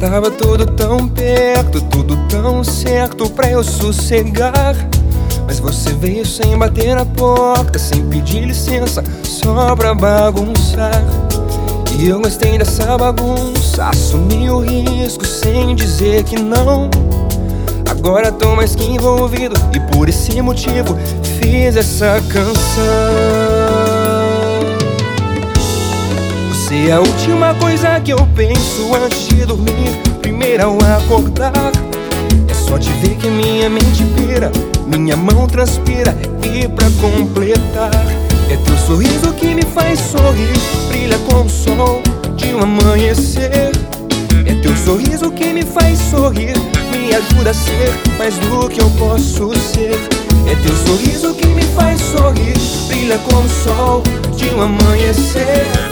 tava tudo tão perto, tudo tão certo pra eu sossegar. Mas você veio sem bater na porta, sem pedir licença, só pra bagunçar. E eu gostei dessa bagunça, assumi o risco sem dizer que não. Agora tô mais que envolvido e por esse motivo fiz essa canção. É a última coisa que eu penso antes de dormir, primeiro ao acordar. É só te ver que minha mente pira, minha mão transpira e pra completar. É teu sorriso que me faz sorrir, brilha como o sol de um amanhecer. É teu sorriso que me faz sorrir, me ajuda a ser mais do que eu posso ser. É teu sorriso que me faz sorrir, brilha como o sol de um amanhecer.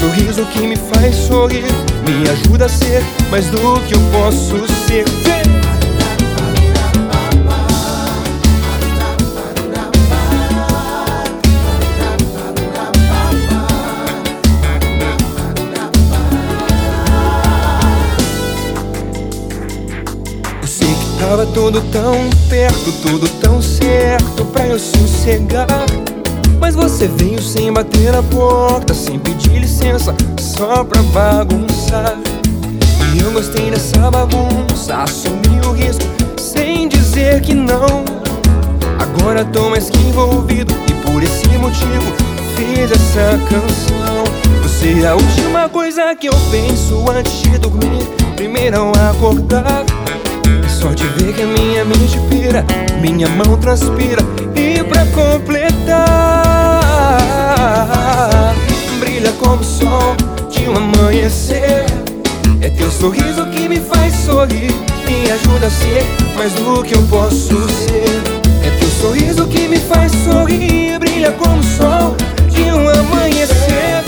Sorriso que me faz sorrir, me ajuda a ser mais do que eu posso ser. Eu sei que tava tudo tão perto, tudo tão certo pra eu sossegar. Mas você veio sem bater na porta, sem pedir licença, só pra bagunçar. E eu gostei dessa bagunça, assumi o risco, sem dizer que não. Agora tô mais que envolvido e por esse motivo fiz essa canção. Você é a última coisa que eu penso antes de dormir, primeiro ao acordar. É só te ver que a minha mente pira, minha mão transpira e amanhecer. É teu sorriso que me faz sorrir, me ajuda a ser mais do que eu posso ser. É teu sorriso que me faz sorrir, brilha como o sol de um amanhecer.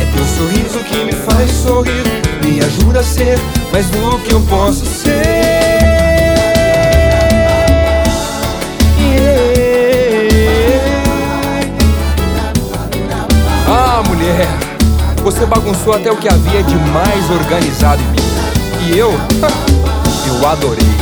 É teu sorriso que me faz sorrir, me ajuda a ser mais do que eu posso ser. Você bagunçou até o que havia de mais organizado em mim. E eu, eu adorei.